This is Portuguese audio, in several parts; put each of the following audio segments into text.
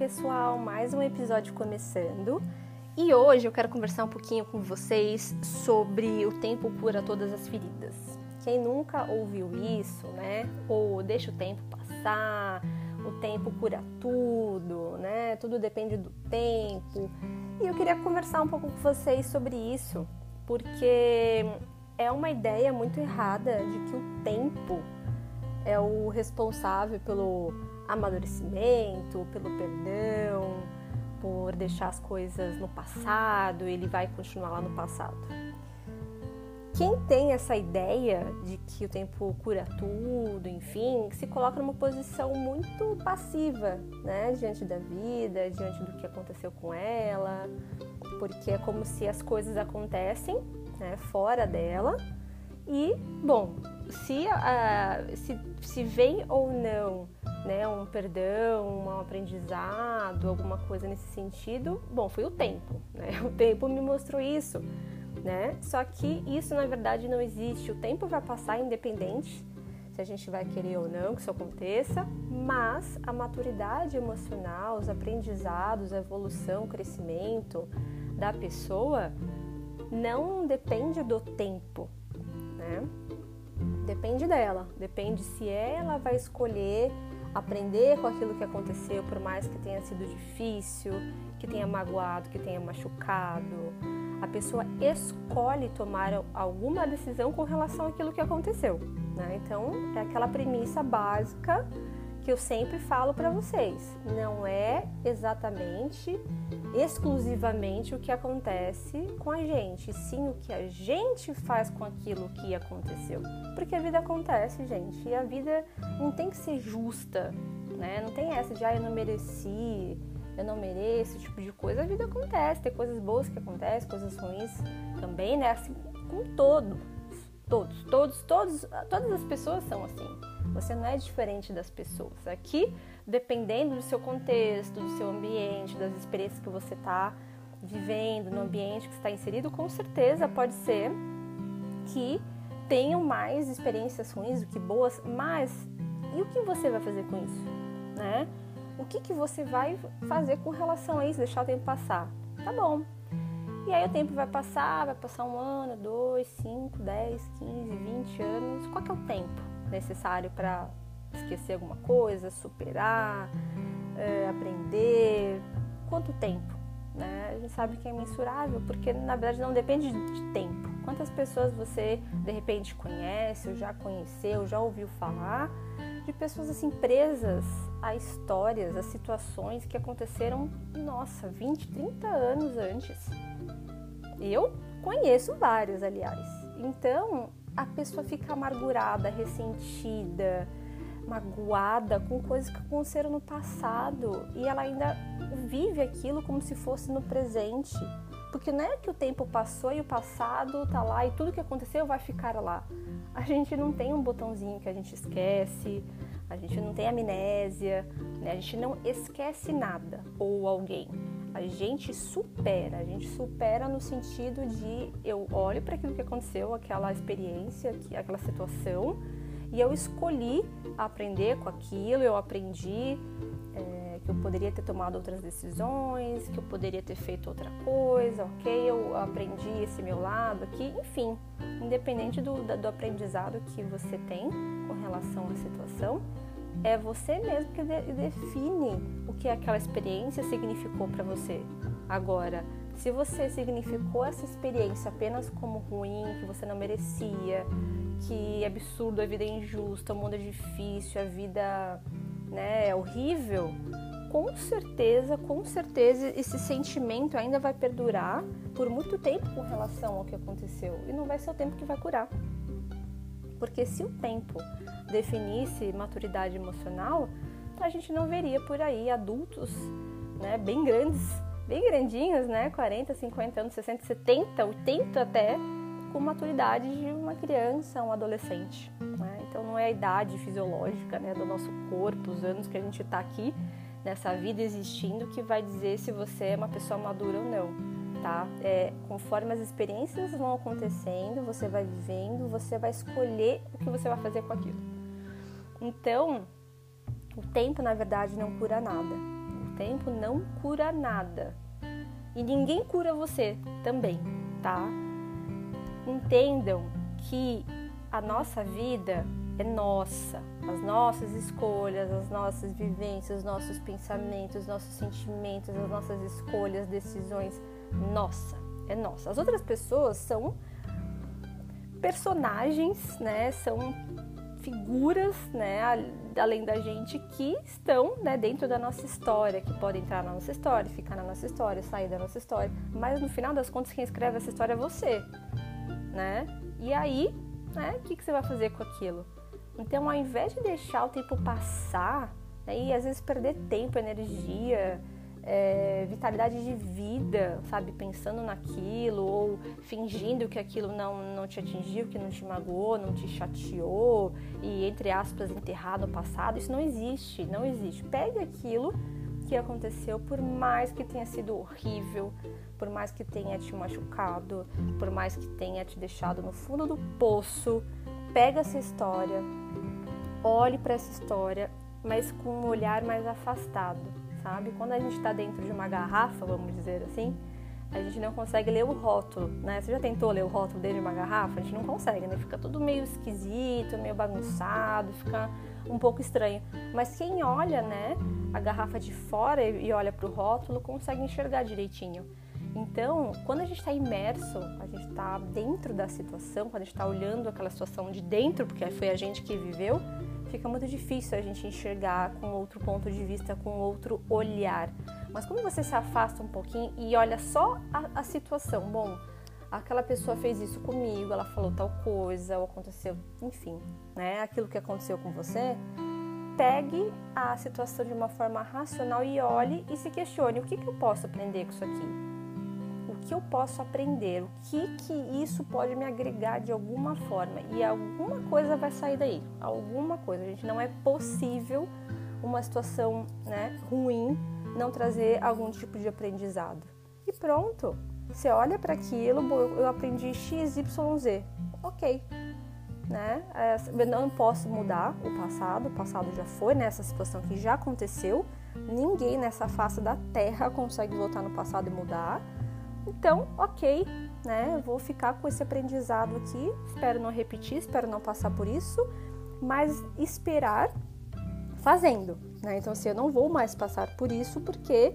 pessoal, mais um episódio começando. E hoje eu quero conversar um pouquinho com vocês sobre o tempo cura todas as feridas. Quem nunca ouviu isso, né? Ou deixa o tempo passar, o tempo cura tudo, né? Tudo depende do tempo. E eu queria conversar um pouco com vocês sobre isso, porque é uma ideia muito errada de que o tempo é o responsável pelo amadurecimento, pelo perdão, por deixar as coisas no passado, ele vai continuar lá no passado. Quem tem essa ideia de que o tempo cura tudo, enfim, se coloca numa posição muito passiva, né, diante da vida, diante do que aconteceu com ela, porque é como se as coisas acontecem, né, fora dela. E, bom, se, uh, se, se vem ou não né, um perdão, um aprendizado, alguma coisa nesse sentido, bom, foi o tempo, né? O tempo me mostrou isso, né? Só que isso na verdade não existe. O tempo vai passar independente se a gente vai querer ou não que isso aconteça, mas a maturidade emocional, os aprendizados, a evolução, o crescimento da pessoa não depende do tempo, né? Depende dela, depende se ela vai escolher aprender com aquilo que aconteceu, por mais que tenha sido difícil, que tenha magoado, que tenha machucado. A pessoa escolhe tomar alguma decisão com relação àquilo que aconteceu. Né? Então, é aquela premissa básica que eu sempre falo para vocês. Não é exatamente, exclusivamente o que acontece com a gente, sim o que a gente faz com aquilo que aconteceu. Porque a vida acontece, gente, e a vida não tem que ser justa, né? Não tem essa de, ah, eu não mereci, eu não mereço, esse tipo de coisa. A vida acontece, tem coisas boas que acontecem, coisas ruins também, né? Assim, com todo, todos, todos, todos, todas as pessoas são assim. Você não é diferente das pessoas. Aqui, dependendo do seu contexto, do seu ambiente, das experiências que você está vivendo, no ambiente que está inserido, com certeza pode ser que tenham mais experiências ruins do que boas, mas e o que você vai fazer com isso, né? O que, que você vai fazer com relação a isso, deixar o tempo passar? Tá bom. E aí o tempo vai passar, vai passar um ano, dois, cinco, dez, quinze, vinte anos. Qual que é o tempo? Necessário para esquecer alguma coisa, superar, é, aprender. Quanto tempo? Né? A gente sabe que é mensurável, porque na verdade não depende de tempo. Quantas pessoas você de repente conhece, ou já conheceu, já ouviu falar de pessoas assim presas a histórias, a situações que aconteceram, nossa, 20, 30 anos antes. Eu conheço vários, aliás. Então, a pessoa fica amargurada, ressentida, magoada com coisas que aconteceram no passado e ela ainda vive aquilo como se fosse no presente. Porque não é que o tempo passou e o passado tá lá e tudo que aconteceu vai ficar lá. A gente não tem um botãozinho que a gente esquece, a gente não tem amnésia, né? a gente não esquece nada ou alguém a gente supera, a gente supera no sentido de eu olho para aquilo que aconteceu, aquela experiência, aquela situação, e eu escolhi aprender com aquilo, eu aprendi é, que eu poderia ter tomado outras decisões, que eu poderia ter feito outra coisa, ok? Eu aprendi esse meu lado aqui, enfim, independente do, do aprendizado que você tem com relação à situação, é você mesmo que define o que aquela experiência significou para você. Agora, se você significou essa experiência apenas como ruim, que você não merecia, que é absurdo, a vida é injusta, o mundo é difícil, a vida né, é horrível, com certeza, com certeza esse sentimento ainda vai perdurar por muito tempo com relação ao que aconteceu e não vai ser o tempo que vai curar. Porque se o tempo definisse maturidade emocional, a gente não veria por aí adultos né, bem grandes, bem grandinhos, né, 40, 50 anos, 60, 70, 80 até, com maturidade de uma criança, um adolescente. Né? Então não é a idade fisiológica né, do nosso corpo, os anos que a gente está aqui nessa vida existindo que vai dizer se você é uma pessoa madura ou não tá? É, conforme as experiências vão acontecendo, você vai vivendo, você vai escolher o que você vai fazer com aquilo. Então, o tempo na verdade não cura nada. O tempo não cura nada. E ninguém cura você também, tá? Entendam que a nossa vida é nossa, as nossas escolhas, as nossas vivências, os nossos pensamentos, os nossos sentimentos, as nossas escolhas, decisões, nossa, é nossa. As outras pessoas são personagens, né? São figuras, né, além da gente que estão, né, dentro da nossa história, que podem entrar na nossa história, ficar na nossa história, sair da nossa história, mas no final das contas quem escreve essa história é você, né? E aí, né, o que, que você vai fazer com aquilo? Então, ao invés de deixar o tempo passar, né, e às vezes perder tempo, energia, é, vitalidade de vida, sabe? Pensando naquilo ou fingindo que aquilo não, não te atingiu, que não te magoou, não te chateou e, entre aspas, enterrar no passado. Isso não existe, não existe. Pegue aquilo que aconteceu, por mais que tenha sido horrível, por mais que tenha te machucado, por mais que tenha te deixado no fundo do poço, pega essa história, olhe para essa história, mas com um olhar mais afastado, sabe? Quando a gente está dentro de uma garrafa, vamos dizer assim, a gente não consegue ler o rótulo, né? Você já tentou ler o rótulo dentro de uma garrafa? A gente não consegue, né? Fica tudo meio esquisito, meio bagunçado, fica um pouco estranho. Mas quem olha, né, a garrafa de fora e olha para o rótulo, consegue enxergar direitinho. Então, quando a gente está imerso, a gente está dentro da situação, quando a gente está olhando aquela situação de dentro, porque foi a gente que viveu, fica muito difícil a gente enxergar com outro ponto de vista, com outro olhar. Mas quando você se afasta um pouquinho e olha só a, a situação, bom, aquela pessoa fez isso comigo, ela falou tal coisa, ou aconteceu, enfim, né? Aquilo que aconteceu com você, pegue a situação de uma forma racional e olhe e se questione: o que, que eu posso aprender com isso aqui? Que eu posso aprender, o que que isso pode me agregar de alguma forma e alguma coisa vai sair daí, alguma coisa. A gente não é possível uma situação né, ruim não trazer algum tipo de aprendizado. E pronto, você olha para aquilo, eu aprendi x, y, z, ok. Né? Eu não posso mudar o passado, o passado já foi nessa situação que já aconteceu. Ninguém nessa face da Terra consegue voltar no passado e mudar. Então, ok, né? vou ficar com esse aprendizado aqui. Espero não repetir, espero não passar por isso, mas esperar fazendo, né? Então, assim, eu não vou mais passar por isso porque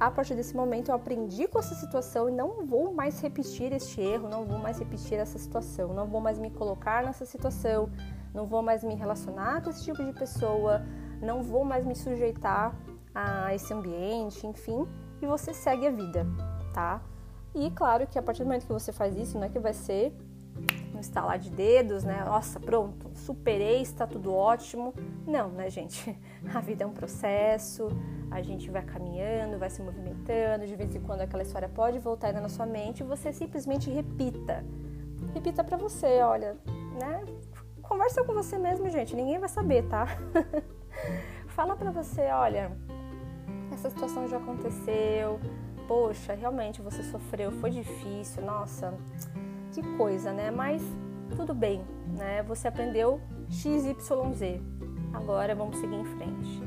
a partir desse momento eu aprendi com essa situação e não vou mais repetir este erro, não vou mais repetir essa situação, não vou mais me colocar nessa situação, não vou mais me relacionar com esse tipo de pessoa, não vou mais me sujeitar a esse ambiente, enfim, e você segue a vida, tá? E claro que a partir do momento que você faz isso, não é que vai ser um estalar de dedos, né? Nossa, pronto, superei, está tudo ótimo. Não, né, gente? A vida é um processo, a gente vai caminhando, vai se movimentando, de vez em quando aquela história pode voltar ainda na sua mente você simplesmente repita. Repita para você, olha, né? Conversa com você mesmo, gente, ninguém vai saber, tá? Fala para você, olha, essa situação já aconteceu, poxa, realmente você sofreu, foi difícil, nossa, que coisa, né? Mas tudo bem, né? Você aprendeu XYZ. Agora vamos seguir em frente.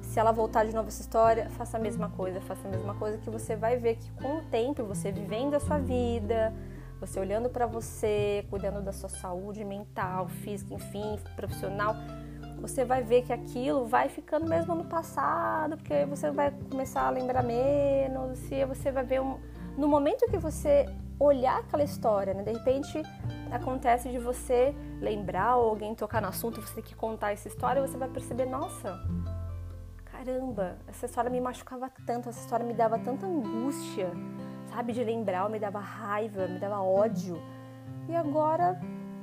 E se ela voltar de novo essa história, faça a mesma coisa, faça a mesma coisa que você vai ver que com o tempo, você vivendo a sua vida, você olhando para você, cuidando da sua saúde mental, física, enfim, profissional, você vai ver que aquilo vai ficando mesmo no passado, porque você vai começar a lembrar menos, e você vai ver um, no momento que você olhar aquela história, né? De repente acontece de você lembrar ou alguém tocar no assunto, você ter que contar essa história, você vai perceber, nossa, caramba, essa história me machucava tanto, essa história me dava tanta angústia, sabe, de lembrar, me dava raiva, me dava ódio. E agora,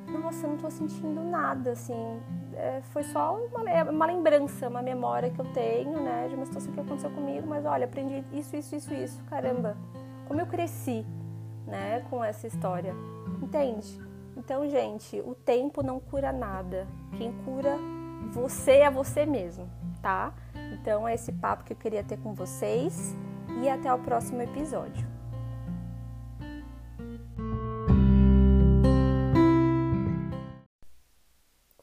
nossa, eu não tô sentindo nada, assim, é, foi só uma, uma, lembrança, uma memória que eu tenho, né, de uma situação que aconteceu comigo, mas olha, aprendi isso, isso, isso, isso, caramba, como eu cresci, né, com essa história, entende? Então, gente, o tempo não cura nada, quem cura você é você mesmo, tá? Então, é esse papo que eu queria ter com vocês e até o próximo episódio.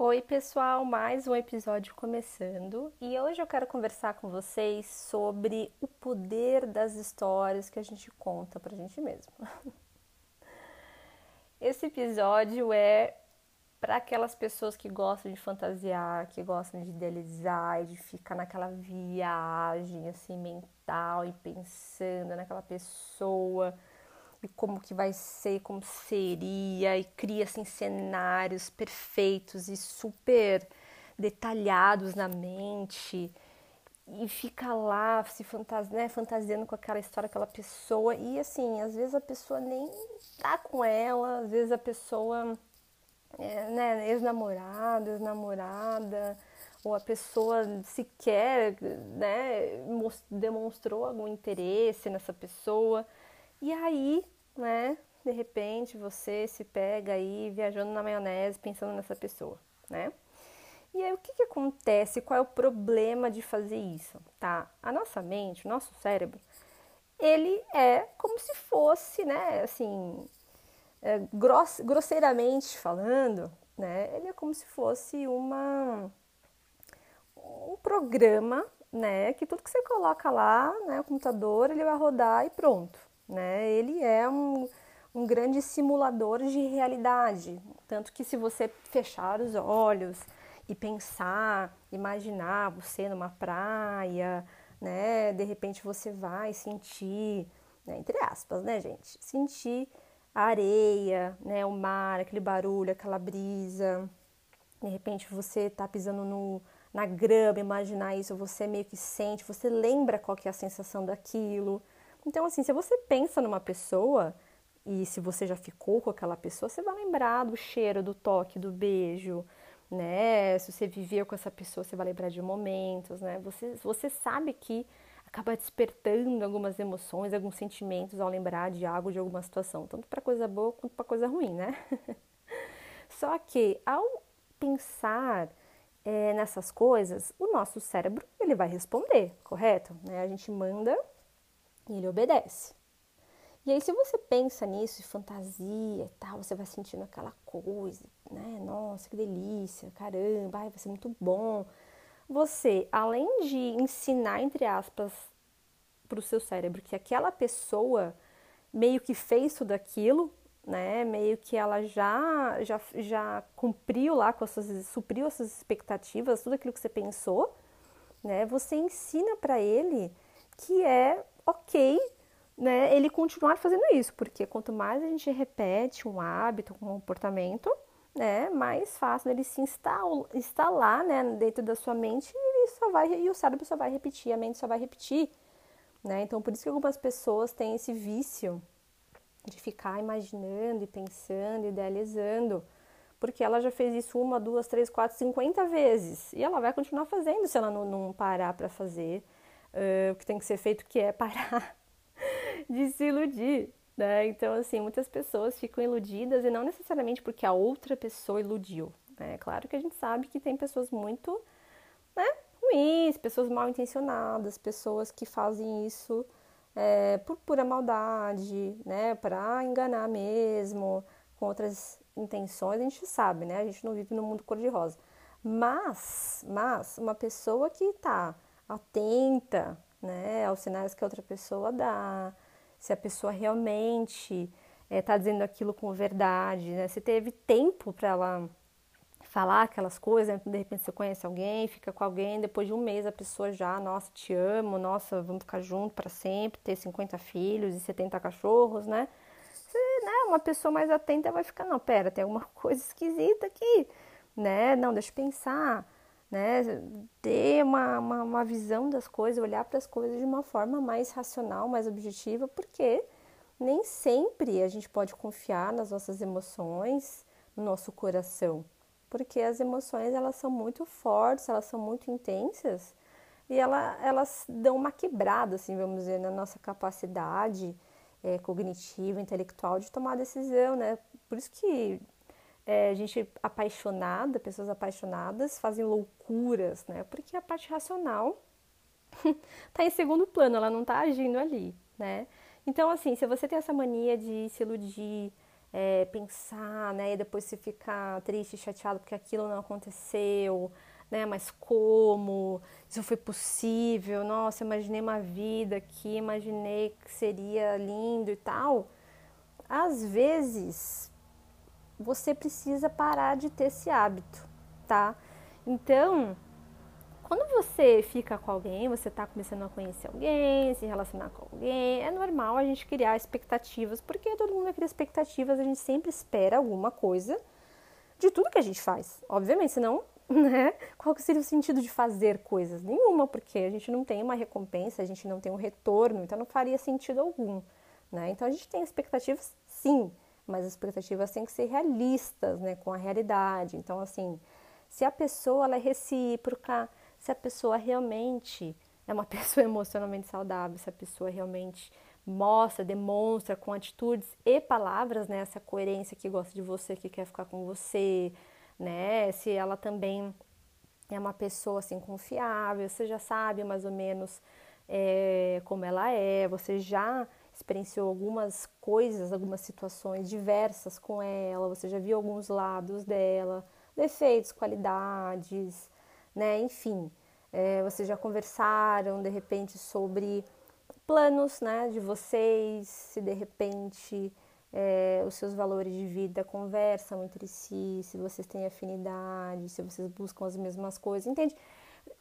Oi, pessoal, mais um episódio começando e hoje eu quero conversar com vocês sobre o poder das histórias que a gente conta pra gente mesmo. Esse episódio é para aquelas pessoas que gostam de fantasiar, que gostam de idealizar e de ficar naquela viagem assim mental e pensando naquela pessoa e como que vai ser, como seria, e cria assim cenários perfeitos e super detalhados na mente e fica lá se fantasi né, fantasiando com aquela história, aquela pessoa e assim, às vezes a pessoa nem tá com ela, às vezes a pessoa é, né, ex-namorado, ex-namorada, ou a pessoa sequer né, demonstrou algum interesse nessa pessoa. E aí, né, de repente você se pega aí viajando na maionese pensando nessa pessoa, né? E aí o que, que acontece? Qual é o problema de fazer isso? Tá? A nossa mente, o nosso cérebro, ele é como se fosse, né, assim, é, gross, grosseiramente falando, né, ele é como se fosse uma um programa, né, que tudo que você coloca lá, né, o computador, ele vai rodar e pronto, né? Ele é um, um grande simulador de realidade, tanto que se você fechar os olhos e pensar, imaginar você numa praia, né? De repente você vai sentir, né, entre aspas, né, gente? Sentir a areia, né, o mar, aquele barulho, aquela brisa. De repente você tá pisando no, na grama, imaginar isso, você meio que sente, você lembra qual que é a sensação daquilo. Então, assim, se você pensa numa pessoa e se você já ficou com aquela pessoa, você vai lembrar do cheiro, do toque, do beijo, né? Se você viveu com essa pessoa, você vai lembrar de momentos, né? Você, você sabe que acaba despertando algumas emoções, alguns sentimentos ao lembrar de algo, de alguma situação, tanto para coisa boa quanto para coisa ruim, né? Só que ao pensar é, nessas coisas, o nosso cérebro ele vai responder, correto? Né? A gente manda e ele obedece. E aí, se você pensa nisso e fantasia e tal, você vai sentindo aquela coisa, né? Nossa, que delícia, caramba, ai, vai ser muito bom. Você, além de ensinar, entre aspas, para o seu cérebro que aquela pessoa meio que fez tudo aquilo, né? Meio que ela já, já, já cumpriu lá com as suas, supriu as suas expectativas, tudo aquilo que você pensou, né? Você ensina para ele que é ok, né, ele continuar fazendo isso, porque quanto mais a gente repete um hábito, um comportamento, né, mais fácil ele se instalar, né, dentro da sua mente e só vai e o cérebro só vai repetir, a mente só vai repetir, né? Então por isso que algumas pessoas têm esse vício de ficar imaginando e pensando, idealizando, porque ela já fez isso uma, duas, três, quatro, cinquenta vezes e ela vai continuar fazendo se ela não, não parar para fazer uh, o que tem que ser feito, que é parar de se iludir. Né? Então, assim, muitas pessoas ficam iludidas e não necessariamente porque a outra pessoa iludiu. Né? Claro que a gente sabe que tem pessoas muito né, ruins, pessoas mal intencionadas, pessoas que fazem isso é, por pura maldade, né, para enganar mesmo, com outras intenções, a gente sabe, né? A gente não vive no mundo cor-de-rosa. Mas, mas uma pessoa que está atenta né, aos sinais que a outra pessoa dá, se a pessoa realmente está eh, é, dizendo aquilo com verdade, né, se teve tempo para ela falar aquelas coisas, de repente você conhece alguém, fica com alguém, depois de um mês a pessoa já, nossa, te amo, nossa, vamos ficar junto para sempre, ter 50 filhos e 70 cachorros, né? Você, né, uma pessoa mais atenta vai ficar, não, pera, tem alguma coisa esquisita aqui, né? Não, deixa eu pensar né? Ter uma, uma, uma visão das coisas, olhar para as coisas de uma forma mais racional, mais objetiva, porque nem sempre a gente pode confiar nas nossas emoções, no nosso coração, porque as emoções elas são muito fortes, elas são muito intensas e ela, elas dão uma quebrada, assim, vamos dizer, na nossa capacidade é, cognitiva, intelectual de tomar decisão, né? Por isso que é, gente apaixonada, pessoas apaixonadas fazem loucuras, né? Porque a parte racional tá em segundo plano, ela não tá agindo ali, né? Então, assim, se você tem essa mania de se iludir, é, pensar, né? E depois você ficar triste, chateado porque aquilo não aconteceu, né? Mas como? Isso foi possível? Nossa, imaginei uma vida aqui, imaginei que seria lindo e tal. Às vezes você precisa parar de ter esse hábito, tá? Então, quando você fica com alguém, você está começando a conhecer alguém, se relacionar com alguém, é normal a gente criar expectativas, porque todo mundo cria expectativas, a gente sempre espera alguma coisa de tudo que a gente faz. Obviamente, senão, né? Qual que seria o sentido de fazer coisas? Nenhuma, porque a gente não tem uma recompensa, a gente não tem um retorno, então não faria sentido algum, né? Então a gente tem expectativas, sim, mas as expectativas têm que ser realistas, né, com a realidade. Então, assim, se a pessoa ela é recíproca, se a pessoa realmente é uma pessoa emocionalmente saudável, se a pessoa realmente mostra, demonstra com atitudes e palavras, né, essa coerência que gosta de você, que quer ficar com você, né, se ela também é uma pessoa assim confiável, você já sabe mais ou menos é, como ela é, você já experienciou algumas coisas, algumas situações diversas com ela, você já viu alguns lados dela, defeitos, qualidades, né? Enfim, é, vocês já conversaram de repente sobre planos, né, de vocês, se de repente é, os seus valores de vida conversam entre si, se vocês têm afinidade, se vocês buscam as mesmas coisas, entende?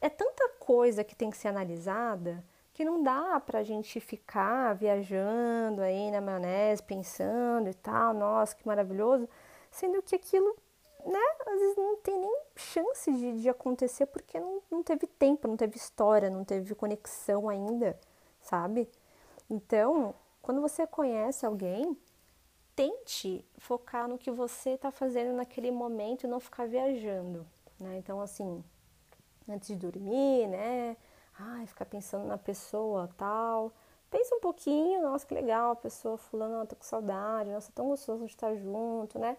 É tanta coisa que tem que ser analisada que não dá pra gente ficar viajando aí na maionese, pensando e tal, nossa, que maravilhoso, sendo que aquilo né, às vezes não tem nem chance de, de acontecer porque não, não teve tempo, não teve história, não teve conexão ainda, sabe? Então, quando você conhece alguém, tente focar no que você está fazendo naquele momento e não ficar viajando, né? Então, assim, antes de dormir, né? Ai, ficar pensando na pessoa tal. Pensa um pouquinho, nossa, que legal, a pessoa fulano, tô com saudade, nossa, tão gostoso de estar junto, né?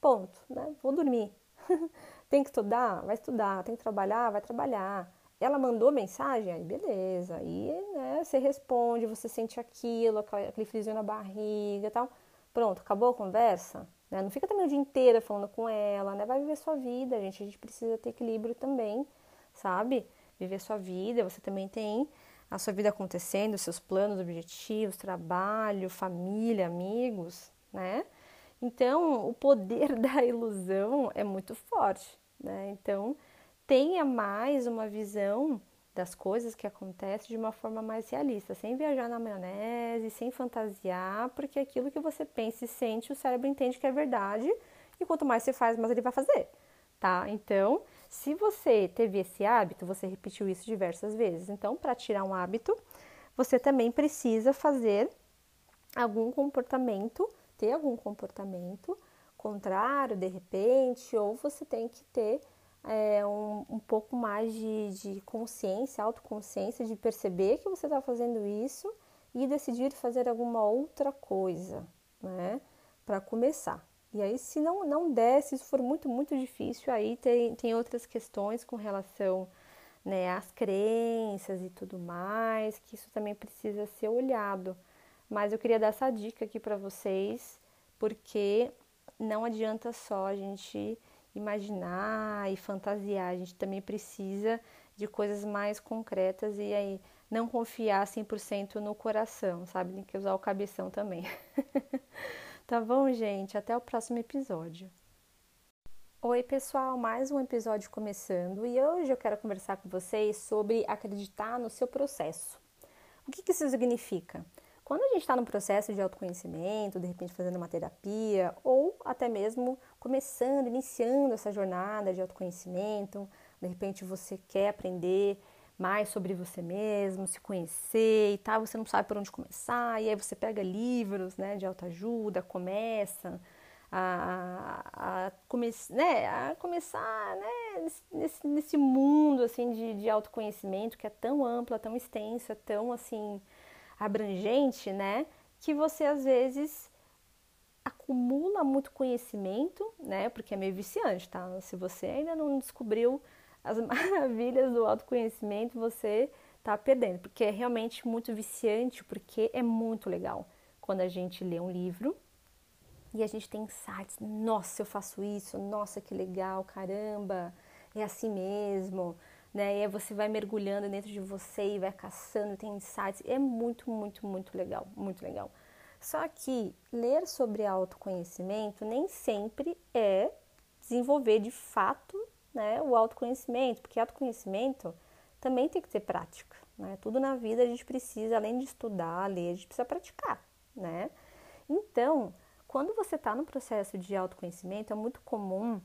Ponto, né? Vou dormir. tem que estudar? Vai estudar. Tem que trabalhar? Vai trabalhar. Ela mandou mensagem? Aí beleza. Aí, né, você responde, você sente aquilo, aquele friozinho na barriga e tal. Pronto, acabou a conversa? Né? Não fica também o dia inteiro falando com ela, né? Vai viver sua vida, gente. A gente precisa ter equilíbrio também, sabe? Viver sua vida. Você também tem a sua vida acontecendo, seus planos, objetivos, trabalho, família, amigos, né? Então, o poder da ilusão é muito forte, né? Então, tenha mais uma visão das coisas que acontecem de uma forma mais realista, sem viajar na maionese, sem fantasiar, porque aquilo que você pensa e sente, o cérebro entende que é verdade, e quanto mais você faz, mais ele vai fazer, tá? Então, se você teve esse hábito, você repetiu isso diversas vezes. Então, para tirar um hábito, você também precisa fazer algum comportamento ter algum comportamento contrário de repente, ou você tem que ter é, um, um pouco mais de, de consciência, autoconsciência, de perceber que você está fazendo isso e decidir fazer alguma outra coisa, né? Para começar. E aí, se não, não der, se isso for muito, muito difícil, aí tem, tem outras questões com relação né, às crenças e tudo mais, que isso também precisa ser olhado. Mas eu queria dar essa dica aqui para vocês, porque não adianta só a gente imaginar e fantasiar, a gente também precisa de coisas mais concretas e aí não confiar 100% no coração, sabe? Tem que usar o cabeção também. tá bom, gente? Até o próximo episódio. Oi, pessoal, mais um episódio começando e hoje eu quero conversar com vocês sobre acreditar no seu processo. O que, que isso significa? Quando a gente está no processo de autoconhecimento, de repente fazendo uma terapia, ou até mesmo começando, iniciando essa jornada de autoconhecimento, de repente você quer aprender mais sobre você mesmo, se conhecer e tal, você não sabe por onde começar, e aí você pega livros né, de autoajuda, começa a, a, come, né, a começar né, nesse, nesse mundo assim de, de autoconhecimento que é tão amplo, é tão extenso, é tão assim abrangente, né? Que você às vezes acumula muito conhecimento, né? Porque é meio viciante, tá? Se você ainda não descobriu as maravilhas do autoconhecimento, você tá perdendo, porque é realmente muito viciante, porque é muito legal quando a gente lê um livro e a gente tem insights, nossa, eu faço isso, nossa, que legal, caramba, é assim mesmo, né? E aí você vai mergulhando dentro de você e vai caçando, tem insights, é muito, muito, muito legal, muito legal. Só que ler sobre autoconhecimento nem sempre é desenvolver de fato né, o autoconhecimento, porque autoconhecimento também tem que ter prática. Né? Tudo na vida a gente precisa, além de estudar, ler, a gente precisa praticar. Né? Então, quando você está no processo de autoconhecimento, é muito comum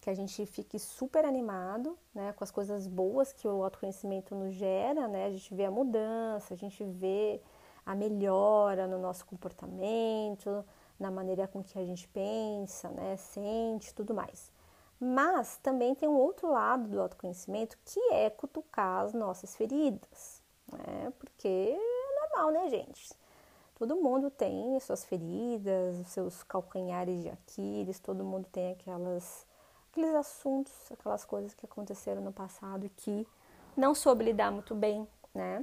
que a gente fique super animado né, com as coisas boas que o autoconhecimento nos gera, né? A gente vê a mudança, a gente vê a melhora no nosso comportamento, na maneira com que a gente pensa, né, sente, tudo mais. Mas também tem um outro lado do autoconhecimento que é cutucar as nossas feridas, né? Porque é normal, né, gente? Todo mundo tem suas feridas, os seus calcanhares de Aquiles, todo mundo tem aquelas, aqueles assuntos, aquelas coisas que aconteceram no passado e que não soube lidar muito bem, né?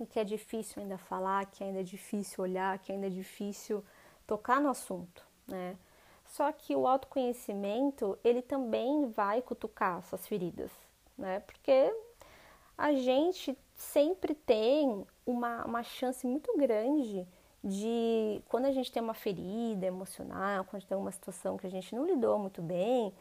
E que é difícil ainda falar, que ainda é difícil olhar, que ainda é difícil tocar no assunto, né? Só que o autoconhecimento, ele também vai cutucar suas feridas, né? Porque a gente sempre tem uma, uma chance muito grande de quando a gente tem uma ferida emocional, quando tem uma situação que a gente não lidou muito bem,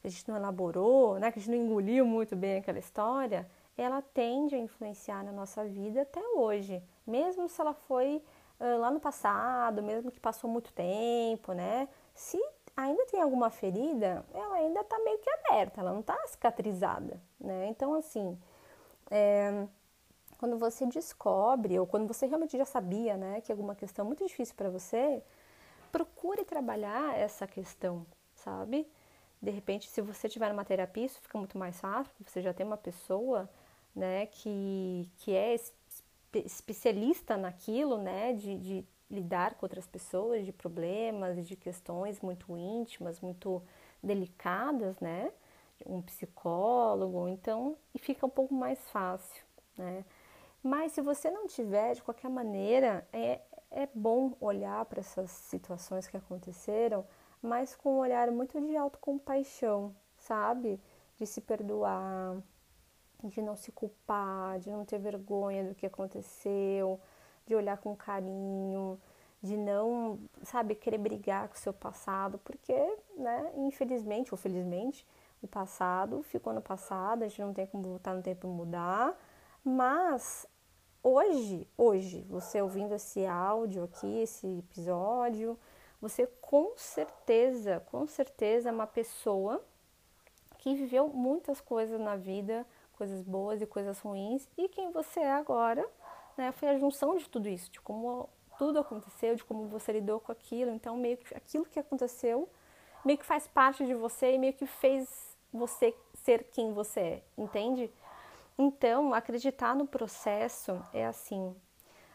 que a gente não elaborou, né, que a gente não engoliu muito bem aquela história, ela tende a influenciar na nossa vida até hoje, mesmo se ela foi uh, lá no passado, mesmo que passou muito tempo, né? Se ainda tem alguma ferida, ela ainda está meio que aberta, ela não está cicatrizada, né? Então, assim, é, quando você descobre, ou quando você realmente já sabia, né, que alguma questão é muito difícil para você, procure trabalhar essa questão, sabe? De repente, se você tiver uma terapia, isso fica muito mais fácil, porque você já tem uma pessoa, né, que, que é especialista naquilo, né, de, de lidar com outras pessoas, de problemas, de questões muito íntimas, muito delicadas, né? Um psicólogo, então, e fica um pouco mais fácil, né? Mas se você não tiver, de qualquer maneira, é, é bom olhar para essas situações que aconteceram, mas com um olhar muito de autocompaixão, sabe? De se perdoar, de não se culpar, de não ter vergonha do que aconteceu, de olhar com carinho, de não, sabe, querer brigar com o seu passado, porque, né, infelizmente ou felizmente, o passado ficou no passado, a gente não tem como voltar no tempo e mudar, mas hoje, hoje, você ouvindo esse áudio aqui, esse episódio, você com certeza, com certeza é uma pessoa que viveu muitas coisas na vida, coisas boas e coisas ruins, e quem você é agora né, foi a junção de tudo isso, de como tudo aconteceu, de como você lidou com aquilo. Então, meio que aquilo que aconteceu meio que faz parte de você e meio que fez você ser quem você é, entende? Então, acreditar no processo é assim.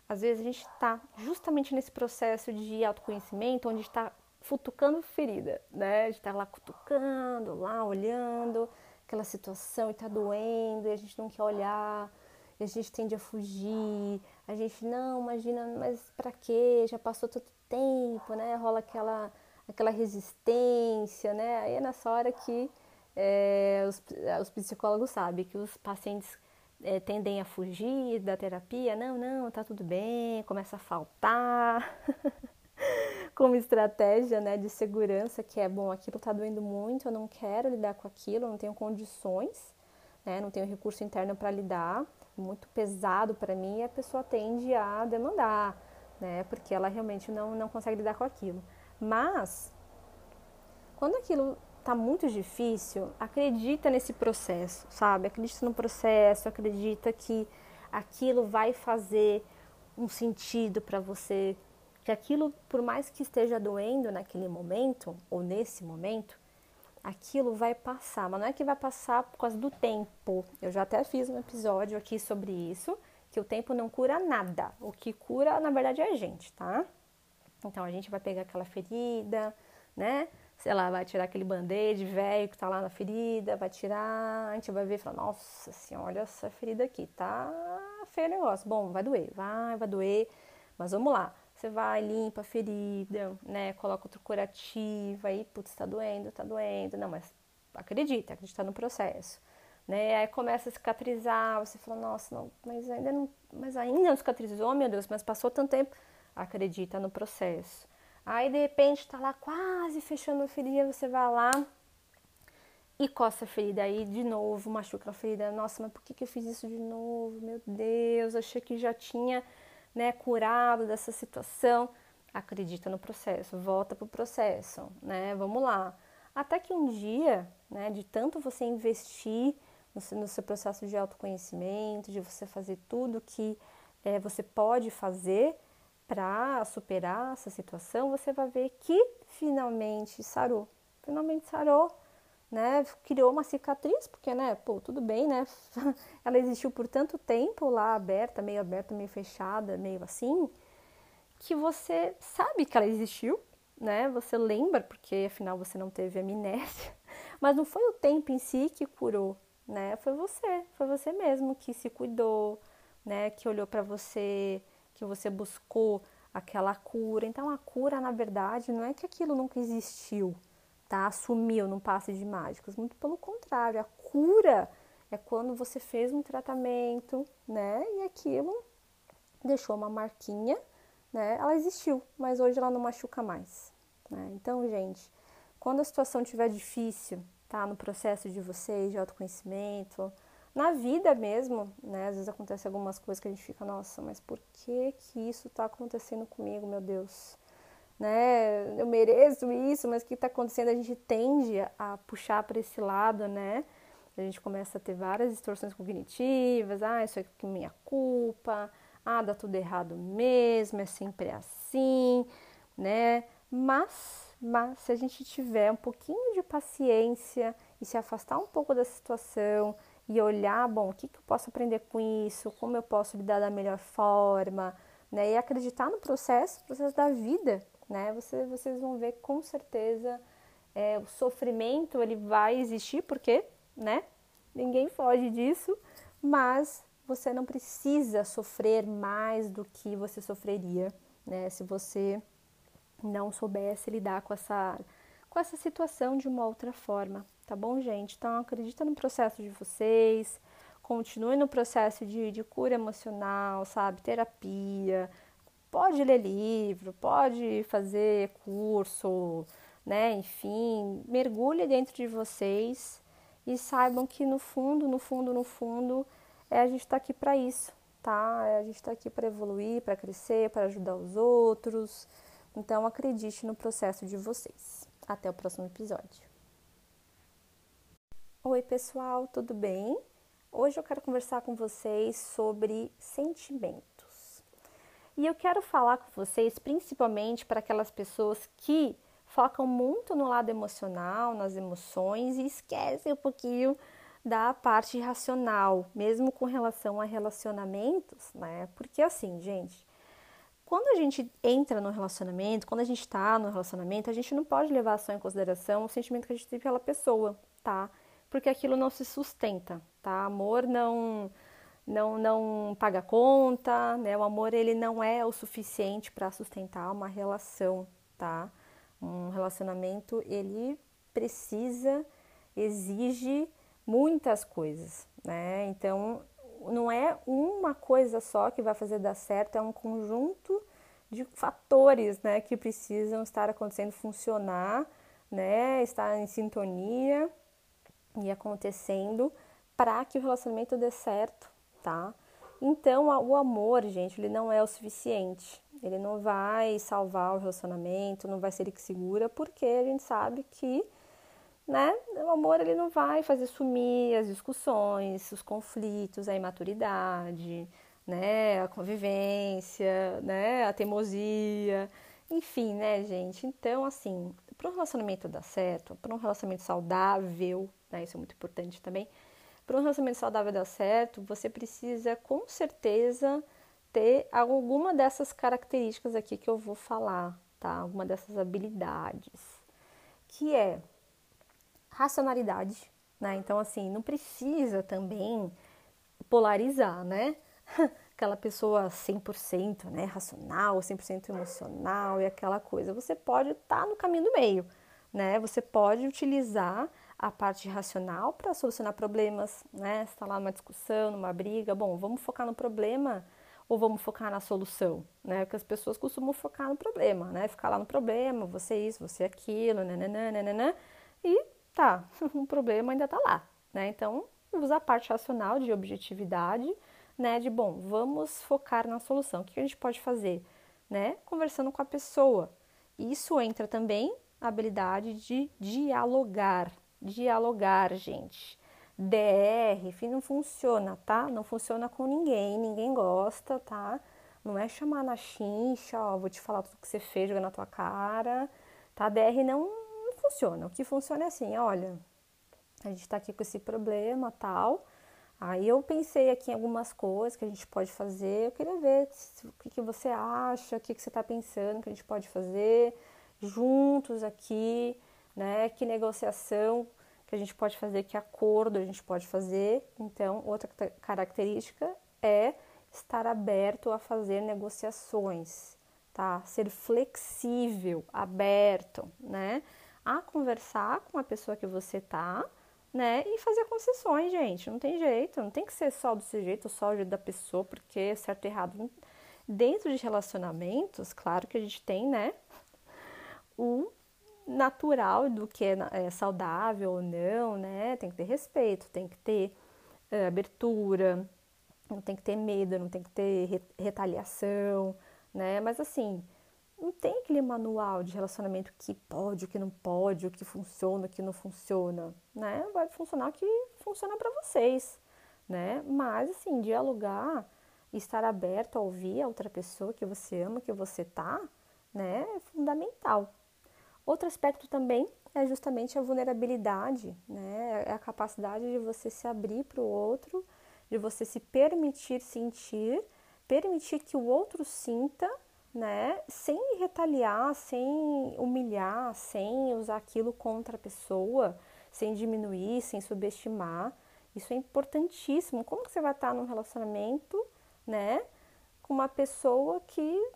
Às vezes a gente está justamente nesse processo de autoconhecimento, onde está futucando ferida, né? A gente está lá cutucando, lá olhando aquela situação e está doendo e a gente não quer olhar a gente tende a fugir, a gente não, imagina, mas para quê? Já passou tanto tempo, né? Rola aquela aquela resistência, né? Aí é nessa hora que é, os, os, psicólogos sabem que os pacientes é, tendem a fugir da terapia, não, não, tá tudo bem, começa a faltar, como estratégia, né, de segurança, que é bom, aquilo tá doendo muito, eu não quero lidar com aquilo, eu não tenho condições, né, não tenho recurso interno para lidar, muito pesado para mim, a pessoa tende a demandar, né? Porque ela realmente não, não consegue lidar com aquilo. Mas, quando aquilo tá muito difícil, acredita nesse processo, sabe? Acredita no processo, acredita que aquilo vai fazer um sentido para você, que aquilo, por mais que esteja doendo naquele momento ou nesse momento, aquilo vai passar, mas não é que vai passar por causa do tempo. Eu já até fiz um episódio aqui sobre isso, que o tempo não cura nada. O que cura, na verdade, é a gente, tá? Então a gente vai pegar aquela ferida, né? Sei lá, vai tirar aquele band-aid velho que tá lá na ferida, vai tirar, a gente vai ver e falar, nossa senhora, olha essa ferida aqui, tá feio o negócio. Bom, vai doer, vai, vai doer, mas vamos lá. Você vai, limpa a ferida, né? Coloca outro curativo, aí, putz, tá doendo, tá doendo. Não, mas acredita, acredita no processo. Né? Aí começa a cicatrizar, você fala, nossa, não, mas ainda não, mas ainda não cicatrizou, meu Deus, mas passou tanto tempo. Acredita no processo. Aí de repente tá lá quase fechando a ferida, você vai lá e coça a ferida aí de novo, machuca a ferida. Nossa, mas por que, que eu fiz isso de novo? Meu Deus, achei que já tinha né, curado dessa situação. Acredita no processo, volta pro processo, né? Vamos lá. Até que um dia, né, de tanto você investir no, seu processo de autoconhecimento, de você fazer tudo que é, você pode fazer para superar essa situação, você vai ver que finalmente sarou. Finalmente sarou, né? Criou uma cicatriz, porque, né, pô, tudo bem, né? Ela existiu por tanto tempo lá aberta, meio aberta, meio fechada, meio assim, que você sabe que ela existiu, né? Você lembra, porque afinal você não teve amnésia, mas não foi o tempo em si que curou, né? Foi você, foi você mesmo que se cuidou, né? Que olhou para você, que você buscou aquela cura. Então a cura, na verdade, não é que aquilo nunca existiu, tá? Sumiu num passe de mágicas, muito pelo contrário, a cura é quando você fez um tratamento, né? E aquilo deixou uma marquinha, né? Ela existiu, mas hoje ela não machuca mais, né? Então, gente, quando a situação estiver difícil, tá? No processo de vocês, de autoconhecimento, na vida mesmo, né? Às vezes acontece algumas coisas que a gente fica, nossa, mas por que que isso está acontecendo comigo, meu Deus? Né? Eu mereço isso, mas o que está acontecendo? A gente tende a puxar para esse lado, né? A gente começa a ter várias distorções cognitivas, ah, isso é minha culpa, ah, dá tudo errado mesmo, é sempre assim, né? Mas mas se a gente tiver um pouquinho de paciência e se afastar um pouco da situação e olhar, bom, o que, que eu posso aprender com isso, como eu posso lidar da melhor forma, né? E acreditar no processo, processo da vida, né? Você, vocês vão ver com certeza é, o sofrimento ele vai existir, porque, né? Ninguém foge disso, mas você não precisa sofrer mais do que você sofreria, né? Se você não soubesse lidar com essa, com essa situação de uma outra forma, tá bom, gente? Então, acredita no processo de vocês, continue no processo de, de cura emocional, sabe? Terapia, pode ler livro, pode fazer curso, né? Enfim, mergulhe dentro de vocês e saibam que no fundo, no fundo, no fundo, é, a gente está aqui para isso, tá? É, a gente está aqui para evoluir, para crescer, para ajudar os outros. Então acredite no processo de vocês. Até o próximo episódio. Oi, pessoal, tudo bem? Hoje eu quero conversar com vocês sobre sentimentos. E eu quero falar com vocês principalmente para aquelas pessoas que focam muito no lado emocional, nas emoções e esquecem um pouquinho da parte racional, mesmo com relação a relacionamentos, né? Porque assim, gente, quando a gente entra no relacionamento, quando a gente está no relacionamento, a gente não pode levar só em consideração o sentimento que a gente tem pela pessoa, tá? Porque aquilo não se sustenta, tá? Amor não não não paga conta, né? O amor ele não é o suficiente para sustentar uma relação, tá? Um relacionamento ele precisa, exige muitas coisas, né? Então não é uma coisa só que vai fazer dar certo, é um conjunto de fatores, né, que precisam estar acontecendo, funcionar, né, estar em sintonia e acontecendo para que o relacionamento dê certo, tá? Então, o amor, gente, ele não é o suficiente. Ele não vai salvar o relacionamento, não vai ser ele que segura, porque a gente sabe que né? O amor ele não vai fazer sumir as discussões, os conflitos, a imaturidade, né? A convivência, né? A teimosia, enfim, né, gente? Então, assim, para um relacionamento dar certo, para um relacionamento saudável, né? Isso é muito importante também. Para um relacionamento saudável dar certo, você precisa com certeza ter alguma dessas características aqui que eu vou falar, tá? Alguma dessas habilidades, que é racionalidade, né? Então, assim, não precisa também polarizar, né? aquela pessoa 100%, né, racional, 100% emocional e aquela coisa. Você pode estar tá no caminho do meio, né? Você pode utilizar a parte racional para solucionar problemas, né? Está lá numa discussão, numa briga, bom, vamos focar no problema ou vamos focar na solução, né? Porque as pessoas costumam focar no problema, né? Ficar lá no problema, você isso, você aquilo, nananã, e tá, o problema ainda tá lá, né? Então, usa a parte racional de objetividade né? De bom, vamos focar na solução. O que a gente pode fazer, né? Conversando com a pessoa. Isso entra também a habilidade de dialogar. Dialogar, gente. DR, não funciona, tá? Não funciona com ninguém, ninguém gosta, tá? Não é chamar na chincha, ó, vou te falar tudo que você fez, jogar na tua cara, tá? DR não, não funciona. O que funciona é assim, olha, a gente tá aqui com esse problema, tal, Aí eu pensei aqui em algumas coisas que a gente pode fazer. Eu queria ver o que, que você acha, o que, que você está pensando que a gente pode fazer juntos aqui, né? Que negociação que a gente pode fazer, que acordo a gente pode fazer. Então, outra característica é estar aberto a fazer negociações, tá? Ser flexível, aberto, né? A conversar com a pessoa que você tá né? E fazer concessões, gente. Não tem jeito, não tem que ser só do seu jeito, só o jeito da pessoa, porque é certo e errado. Dentro de relacionamentos, claro que a gente tem, né? O natural do que é, é saudável ou não, né? Tem que ter respeito, tem que ter é, abertura, não tem que ter medo, não tem que ter retaliação, né? Mas assim, não tem aquele manual de relacionamento que pode, o que não pode, o que funciona, o que não funciona, né? Vai funcionar o que funciona para vocês, né? Mas assim, dialogar, estar aberto a ouvir a outra pessoa que você ama, que você tá, né? É fundamental. Outro aspecto também é justamente a vulnerabilidade, né? É a capacidade de você se abrir para o outro, de você se permitir sentir, permitir que o outro sinta né? Sem retaliar, sem humilhar, sem usar aquilo contra a pessoa, sem diminuir, sem subestimar. Isso é importantíssimo. Como que você vai estar num relacionamento, né, com uma pessoa que,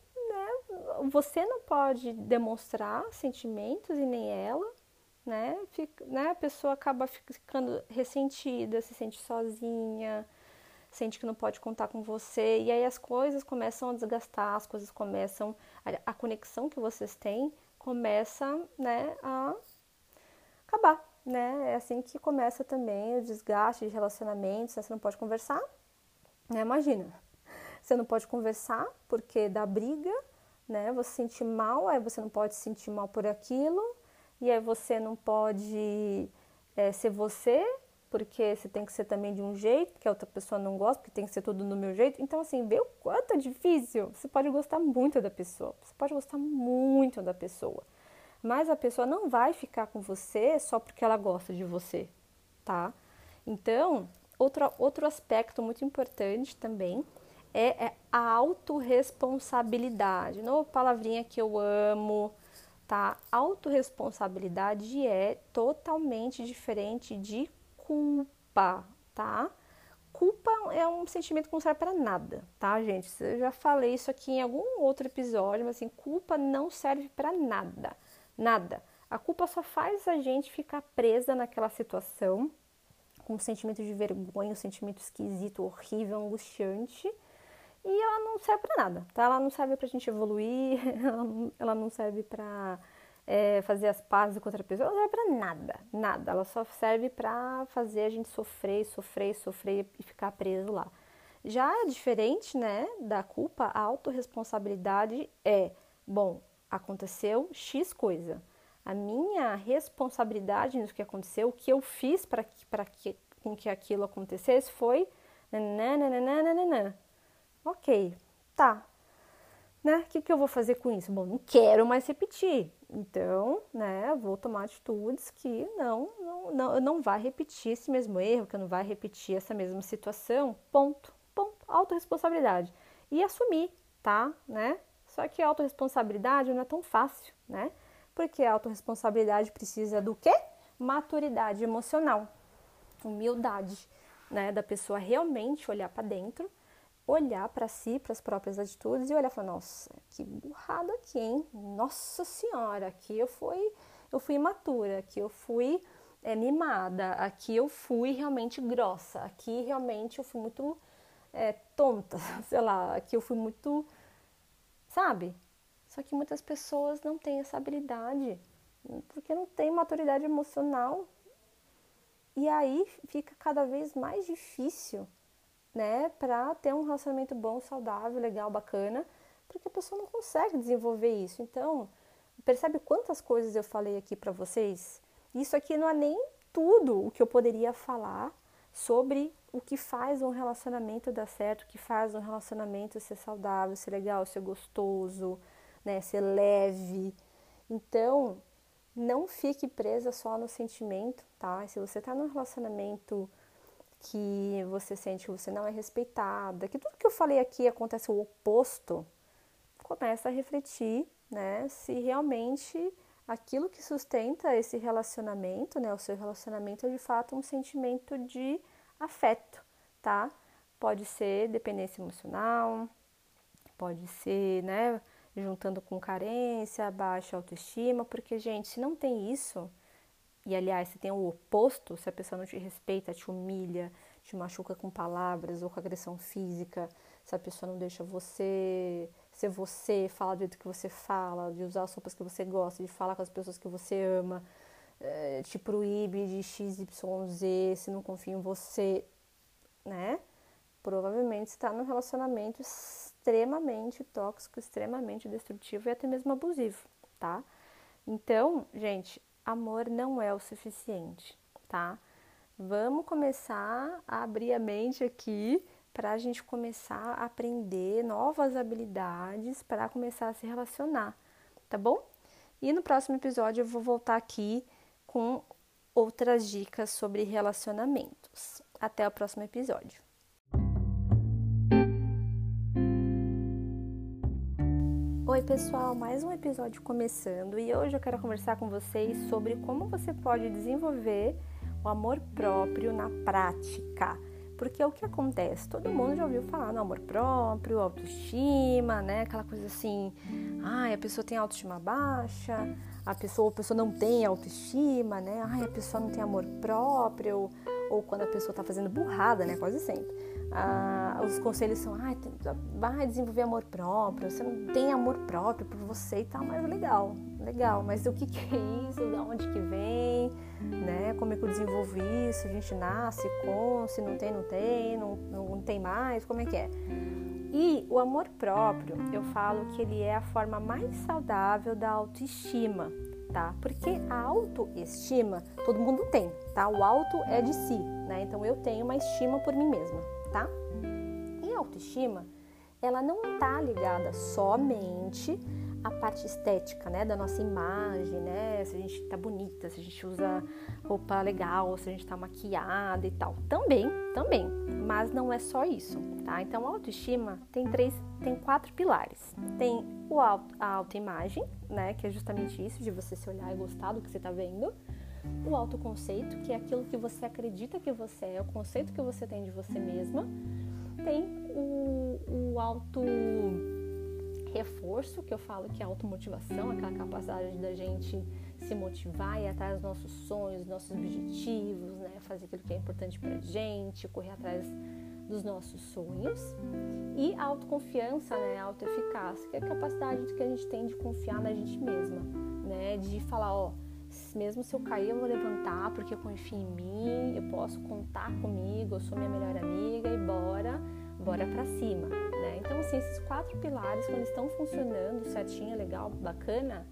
você não pode demonstrar sentimentos e nem ela, né? Fica, né? A pessoa acaba ficando ressentida, se sente sozinha, sente que não pode contar com você, e aí as coisas começam a desgastar, as coisas começam, a, a conexão que vocês têm começa, né, a acabar, né? É assim que começa também o desgaste de relacionamentos, né? você não pode conversar, né? Imagina, você não pode conversar porque dá briga, né? Você se sente mal, aí você não pode se sentir mal por aquilo, e aí você não pode é, ser você, porque você tem que ser também de um jeito, que a outra pessoa não gosta, porque tem que ser tudo do meu jeito. Então, assim, vê o quanto é difícil. Você pode gostar muito da pessoa, você pode gostar muito da pessoa, mas a pessoa não vai ficar com você só porque ela gosta de você, tá? Então, outro, outro aspecto muito importante também é, é a autorresponsabilidade. Nova palavrinha que eu amo, tá? Autorresponsabilidade é totalmente diferente de culpa, tá? Culpa é um sentimento que não serve para nada, tá, gente? Eu já falei isso aqui em algum outro episódio, mas assim, culpa não serve para nada, nada. A culpa só faz a gente ficar presa naquela situação com um sentimento de vergonha, um sentimento esquisito, horrível, angustiante, e ela não serve para nada, tá? Ela não serve pra gente evoluir, ela não serve para é, fazer as pazes com outra pessoa, ela não serve pra nada, nada. Ela só serve para fazer a gente sofrer, sofrer, sofrer e ficar preso lá. Já é diferente, né, da culpa, a autorresponsabilidade é, bom, aconteceu X coisa. A minha responsabilidade no que aconteceu, o que eu fiz para que, que, com que aquilo acontecesse foi nananana. Ok, tá. Né? O que, que eu vou fazer com isso? Bom, não quero mais repetir. Então, né, vou tomar atitudes que não, não, não, não vai repetir esse mesmo erro, que não vai repetir essa mesma situação. Ponto, ponto. Autoresponsabilidade. E assumir, tá? Né? Só que a autorresponsabilidade não é tão fácil, né? Porque a autorresponsabilidade precisa do quê? Maturidade emocional, humildade, né? Da pessoa realmente olhar para dentro olhar para si, para as próprias atitudes e olhar e falar, nossa, que burrada aqui, hein? Nossa senhora, aqui eu fui, eu fui imatura, aqui eu fui é, mimada, aqui eu fui realmente grossa, aqui realmente eu fui muito é, tonta, sei lá, aqui eu fui muito, sabe? Só que muitas pessoas não têm essa habilidade, porque não tem maturidade emocional. E aí fica cada vez mais difícil né, para ter um relacionamento bom, saudável, legal, bacana, porque a pessoa não consegue desenvolver isso. Então, percebe quantas coisas eu falei aqui para vocês? Isso aqui não é nem tudo o que eu poderia falar sobre o que faz um relacionamento dar certo, o que faz um relacionamento ser saudável, ser legal, ser gostoso, né, ser leve. Então, não fique presa só no sentimento, tá? Se você está num relacionamento que você sente que você não é respeitada, que tudo que eu falei aqui acontece o oposto, começa a refletir, né, se realmente aquilo que sustenta esse relacionamento, né, o seu relacionamento é de fato um sentimento de afeto, tá? Pode ser dependência emocional, pode ser, né, juntando com carência, baixa autoestima, porque gente, se não tem isso, e aliás, se tem o oposto, se a pessoa não te respeita, te humilha, te machuca com palavras ou com agressão física, se a pessoa não deixa você ser você, falar do jeito que você fala, de usar as roupas que você gosta, de falar com as pessoas que você ama, é, te proíbe de XYZ, se não confia em você, né? Provavelmente está num relacionamento extremamente tóxico, extremamente destrutivo e até mesmo abusivo, tá? Então, gente, amor não é o suficiente, tá? Vamos começar a abrir a mente aqui para a gente começar a aprender novas habilidades para começar a se relacionar, tá bom? E no próximo episódio eu vou voltar aqui com outras dicas sobre relacionamentos. Até o próximo episódio. Pessoal, mais um episódio começando e hoje eu quero conversar com vocês sobre como você pode desenvolver o amor próprio na prática. Porque o que acontece? Todo mundo já ouviu falar no amor próprio, autoestima, né? Aquela coisa assim, ai, a pessoa tem autoestima baixa, a pessoa, a pessoa não tem autoestima, né? Ai, a pessoa não tem amor próprio, ou quando a pessoa tá fazendo burrada, né? Quase sempre ah, os conselhos são, ah, vai desenvolver amor próprio, você não tem amor próprio por você e tal, mas legal, legal, mas o que, que é isso, de onde que vem, né, como é que eu desenvolvo isso, a gente nasce com, se não tem, não tem, não, não tem mais, como é que é? E o amor próprio, eu falo que ele é a forma mais saudável da autoestima, tá? Porque a autoestima todo mundo tem, tá? O auto é de si, né? Então eu tenho uma estima por mim mesma tá? E a autoestima, ela não está ligada somente à parte estética, né, da nossa imagem, né, se a gente tá bonita, se a gente usa roupa legal, se a gente tá maquiada e tal. Também, também, mas não é só isso, tá? Então a autoestima tem três, tem quatro pilares. Tem o auto, a autoimagem, né, que é justamente isso de você se olhar e gostar do que você tá vendo o autoconceito, que é aquilo que você acredita que você é, o conceito que você tem de você mesma. Tem o, o auto reforço, que eu falo que é automotivação, aquela capacidade da gente se motivar e atrás dos nossos sonhos, nossos objetivos, né? fazer aquilo que é importante pra gente, correr atrás dos nossos sonhos. E a autoconfiança, né? autoeficácia, que é a capacidade que a gente tem de confiar na gente mesma, né? de falar, ó, mesmo se eu cair, eu vou levantar porque eu confio em mim, eu posso contar comigo, eu sou minha melhor amiga e bora, bora pra cima, né? Então, assim, esses quatro pilares, quando estão funcionando certinho, legal, bacana,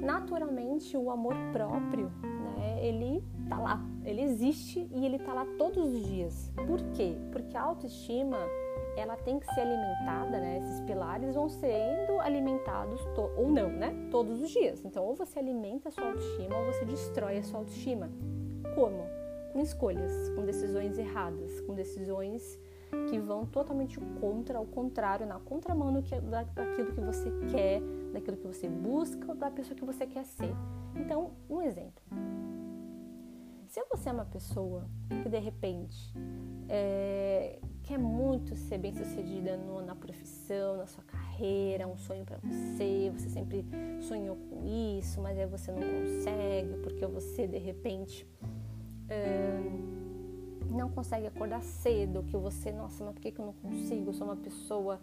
naturalmente o amor próprio, né, ele tá lá, ele existe e ele tá lá todos os dias. Por quê? Porque a autoestima ela tem que ser alimentada, né? Esses pilares vão sendo alimentados ou não, né? Todos os dias. Então, ou você alimenta a sua autoestima ou você destrói a sua autoestima. Como? Com escolhas, com decisões erradas, com decisões que vão totalmente contra, ao contrário, na contramão daquilo que você quer, daquilo que você busca da pessoa que você quer ser. Então, um exemplo. Se você é uma pessoa que de repente é, quer muito ser bem sucedida no, na profissão, na sua carreira, um sonho para você, você sempre sonhou com isso, mas aí você não consegue porque você de repente hum, não consegue acordar cedo, que você, nossa, mas por que, que eu não consigo? Eu sou uma pessoa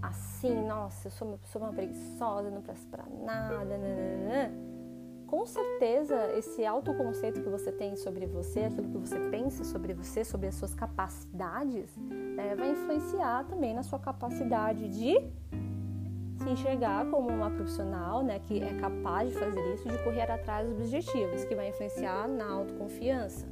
assim, nossa, eu sou uma preguiçosa, não presto para nada, com certeza esse autoconceito que você tem sobre você, aquilo que você pensa sobre você, sobre as suas capacidades, né, vai influenciar também na sua capacidade de se enxergar como uma profissional, né, que é capaz de fazer isso, de correr atrás dos objetivos, que vai influenciar na autoconfiança.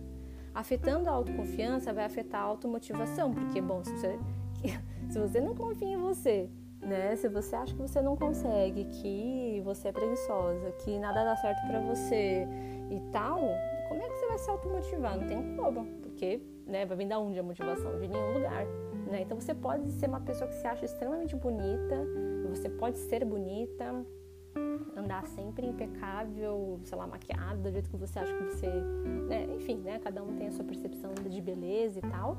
Afetando a autoconfiança, vai afetar a automotivação, porque, bom, se você, se você não confia em você, né? Se você acha que você não consegue, que você é preguiçosa, que nada dá certo para você e tal, como é que você vai se automotivar? Não tem como, porque né, vai vir da onde a motivação? De nenhum lugar. Né? Então você pode ser uma pessoa que se acha extremamente bonita, você pode ser bonita, andar sempre impecável, sei lá, maquiada, do jeito que você acha que você. Né? Enfim, né? Cada um tem a sua percepção de beleza e tal.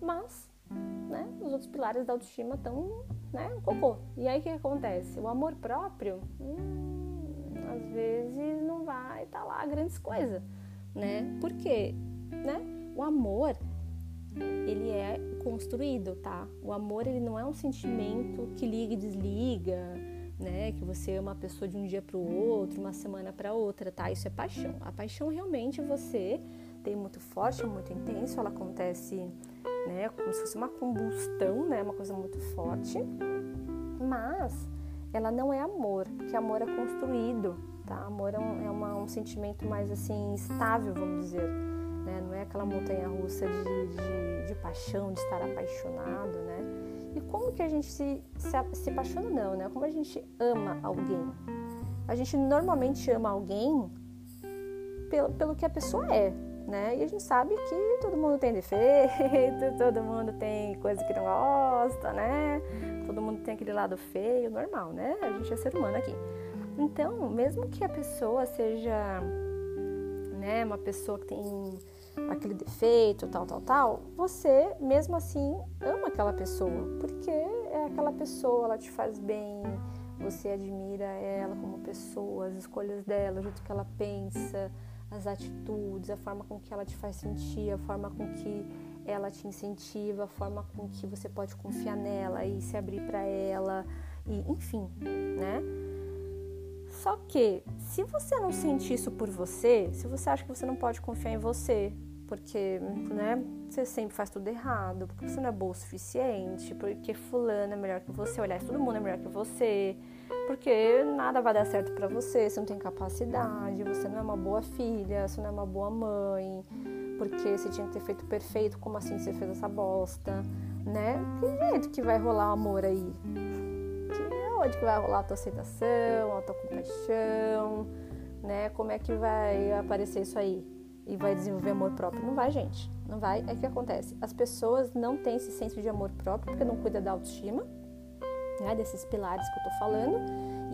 Mas né, os outros pilares da autoestima estão né, cocô. E aí o que acontece? O amor próprio, hum, às vezes não vai estar tá lá grandes coisas, né? Por quê? Né? O amor, ele é construído, tá? O amor, ele não é um sentimento que liga e desliga, né? Que você ama a pessoa de um dia para o outro, uma semana para outra, tá? Isso é paixão. A paixão realmente você tem muito forte, muito intenso, ela acontece né? Como se fosse uma combustão, né? Uma coisa muito forte. Mas ela não é amor, porque amor é construído, tá? Amor é um, é uma, um sentimento mais assim estável, vamos dizer. Né? Não é aquela montanha russa de, de, de, paixão, de estar apaixonado, né? E como que a gente se, se, se apaixona, não, né? Como a gente ama alguém? A gente normalmente ama alguém pelo, pelo que a pessoa é, né? E a gente sabe que todo mundo tem defeito, todo mundo tem coisa que não gosta, né? Todo mundo tem aquele lado feio, normal, né? A gente é ser humano aqui. Então, mesmo que a pessoa seja, né, uma pessoa que tem aquele defeito, tal, tal, tal, você mesmo assim ama aquela pessoa, porque é aquela pessoa, ela te faz bem, você admira ela como pessoa, as escolhas dela, o jeito que ela pensa, as atitudes, a forma com que ela te faz sentir, a forma com que ela te incentiva, a forma com que você pode confiar nela e se abrir para ela, e enfim, né? Só que se você não sente isso por você, se você acha que você não pode confiar em você, porque, né, você sempre faz tudo errado, porque você não é boa o suficiente, porque fulano é melhor que você, olhar, todo mundo é melhor que você, porque nada vai dar certo para você, você não tem capacidade, você não é uma boa filha, você não é uma boa mãe, porque você tinha que ter feito perfeito, como assim você fez essa bosta, né? Que jeito que vai rolar o amor aí? Que onde que vai rolar a tua aceitação, a tua compaixão, né? Como é que vai aparecer isso aí? E vai desenvolver amor próprio? Não vai, gente. Não vai. É que acontece. As pessoas não têm esse senso de amor próprio porque não cuida da autoestima né, desses pilares que eu tô falando,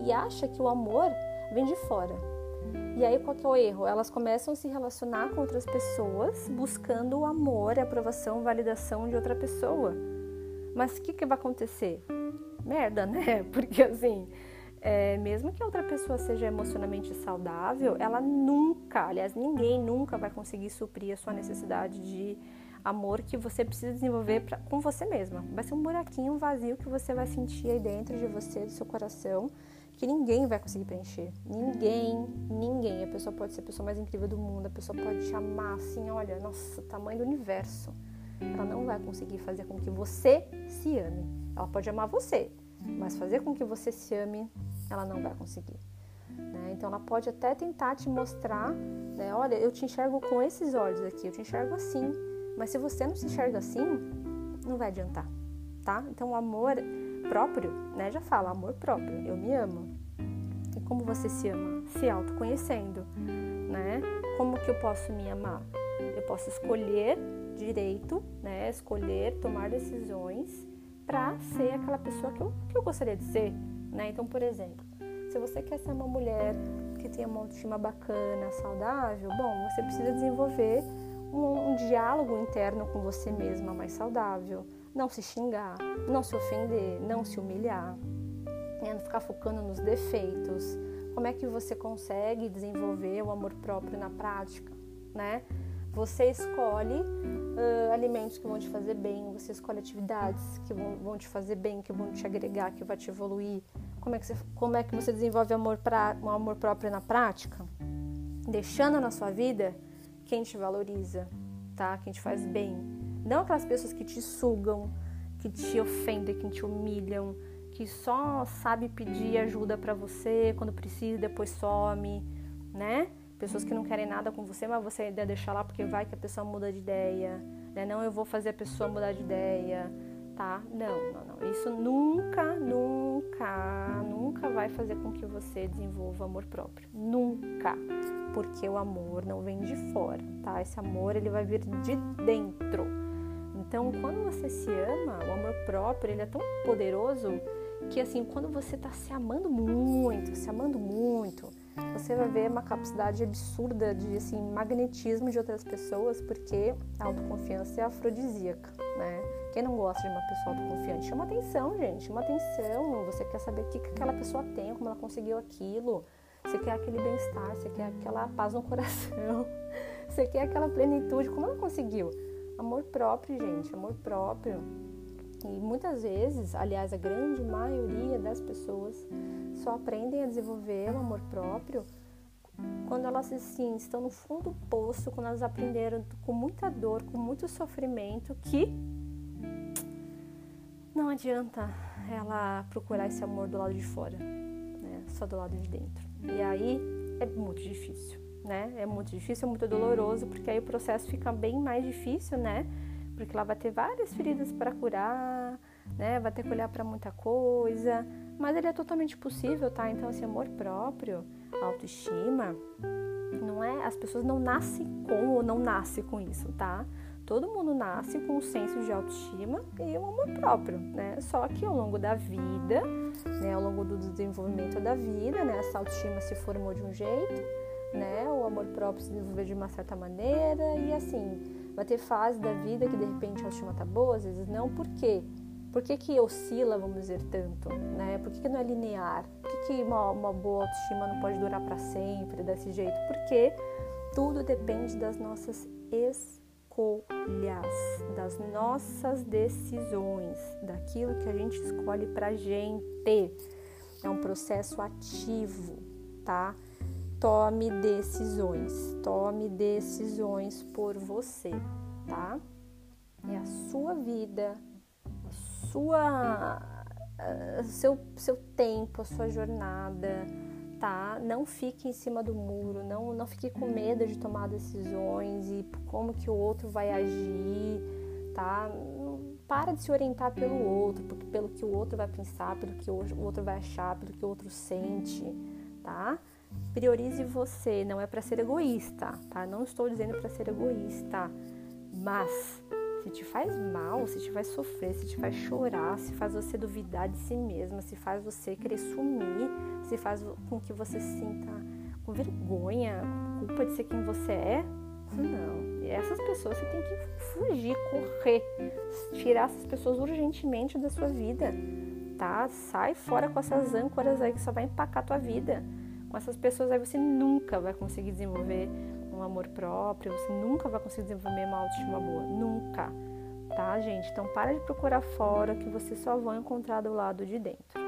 e acha que o amor vem de fora. E aí qual que é o erro? Elas começam a se relacionar com outras pessoas buscando o amor, a aprovação, validação de outra pessoa. Mas o que, que vai acontecer? Merda, né? Porque assim, é, mesmo que a outra pessoa seja emocionalmente saudável, ela nunca, aliás, ninguém nunca vai conseguir suprir a sua necessidade de amor que você precisa desenvolver pra, com você mesma. Vai ser um buraquinho, um vazio que você vai sentir aí dentro de você, do seu coração, que ninguém vai conseguir preencher. Ninguém, ninguém. A pessoa pode ser a pessoa mais incrível do mundo, a pessoa pode te amar assim, olha, nossa, tamanho do universo. Ela não vai conseguir fazer com que você se ame. Ela pode amar você, mas fazer com que você se ame, ela não vai conseguir. Né? Então ela pode até tentar te mostrar, né? olha, eu te enxergo com esses olhos aqui, eu te enxergo assim. Mas se você não se enxerga assim, não vai adiantar, tá? Então o amor próprio, né, já fala, amor próprio, eu me amo. E como você se ama? Se autoconhecendo, né? Como que eu posso me amar? Eu posso escolher direito, né? Escolher tomar decisões para ser aquela pessoa que eu, que eu gostaria de ser, né? Então, por exemplo, se você quer ser uma mulher que tenha uma autoestima bacana, saudável, bom, você precisa desenvolver um, um diálogo interno com você mesma mais saudável, não se xingar, não se ofender, não se humilhar, né? não ficar focando nos defeitos. Como é que você consegue desenvolver o amor próprio na prática, né? Você escolhe uh, alimentos que vão te fazer bem, você escolhe atividades que vão, vão, te fazer bem, que vão te agregar, que vai te evoluir. Como é que você, como é que você desenvolve amor pra, um amor próprio na prática? Deixando na sua vida quem te valoriza, tá? Quem te faz bem. Não aquelas pessoas que te sugam, que te ofendem, que te humilham, que só sabe pedir ajuda para você quando precisa, depois some, né? Pessoas que não querem nada com você, mas você ainda deixa lá porque vai que a pessoa muda de ideia, né? Não, eu vou fazer a pessoa mudar de ideia, tá? Não, não, não. Isso nunca, nunca, nunca vai fazer com que você desenvolva amor próprio. Nunca. Porque o amor não vem de fora, tá? Esse amor, ele vai vir de dentro. Então, quando você se ama, o amor próprio, ele é tão poderoso que assim, quando você está se amando muito, se amando muito, você vai ver uma capacidade absurda de assim, magnetismo de outras pessoas, porque a autoconfiança é afrodisíaca, né? Quem não gosta de uma pessoa autoconfiante? Chama atenção, gente, chama atenção. Você quer saber o que, que aquela pessoa tem, como ela conseguiu aquilo. Você quer aquele bem-estar, você quer aquela paz no coração, você quer aquela plenitude, como ela conseguiu? Amor próprio, gente, amor próprio. E muitas vezes, aliás, a grande maioria das pessoas só aprendem a desenvolver o amor próprio quando elas assim, estão no fundo do poço, quando elas aprenderam com muita dor, com muito sofrimento, que não adianta ela procurar esse amor do lado de fora, né? só do lado de dentro. E aí é muito difícil, né? É muito difícil, é muito doloroso, porque aí o processo fica bem mais difícil, né? Porque ela vai ter várias feridas para curar, né? Vai ter que olhar para muita coisa, mas ele é totalmente possível, tá? Então, esse amor próprio, autoestima, não é, as pessoas não nascem com ou não nascem com isso, tá? Todo mundo nasce com um senso de autoestima e um amor próprio, né? Só que ao longo da vida, né, ao longo do desenvolvimento da vida, né, essa autoestima se formou de um jeito, né? O amor próprio se desenvolveu de uma certa maneira e assim, Vai ter fase da vida que de repente a autoestima tá boa, às vezes não. Por quê? Por que, que oscila, vamos dizer, tanto? Né? Por que, que não é linear? Por que, que uma, uma boa autoestima não pode durar para sempre desse jeito? Porque tudo depende das nossas escolhas, das nossas decisões, daquilo que a gente escolhe pra gente. É um processo ativo, tá? Tome decisões, tome decisões por você, tá? É a sua vida, a sua, uh, seu, seu tempo, a sua jornada, tá? Não fique em cima do muro, não, não fique com medo de tomar decisões e como que o outro vai agir, tá? Para de se orientar pelo outro, porque pelo que o outro vai pensar, pelo que o outro vai achar, pelo que o outro sente, tá? Priorize você, não é para ser egoísta, tá? Não estou dizendo para ser egoísta, mas se te faz mal, se te faz sofrer, se te faz chorar, se faz você duvidar de si mesma, se faz você querer sumir, se faz com que você se sinta com vergonha, culpa de ser quem você é, não. E essas pessoas você tem que fugir, correr, tirar essas pessoas urgentemente da sua vida, tá? Sai fora com essas âncoras aí que só vai empacar a tua vida com essas pessoas aí você nunca vai conseguir desenvolver um amor próprio, você nunca vai conseguir desenvolver uma autoestima boa, nunca, tá, gente? Então para de procurar fora que você só vai encontrar do lado de dentro.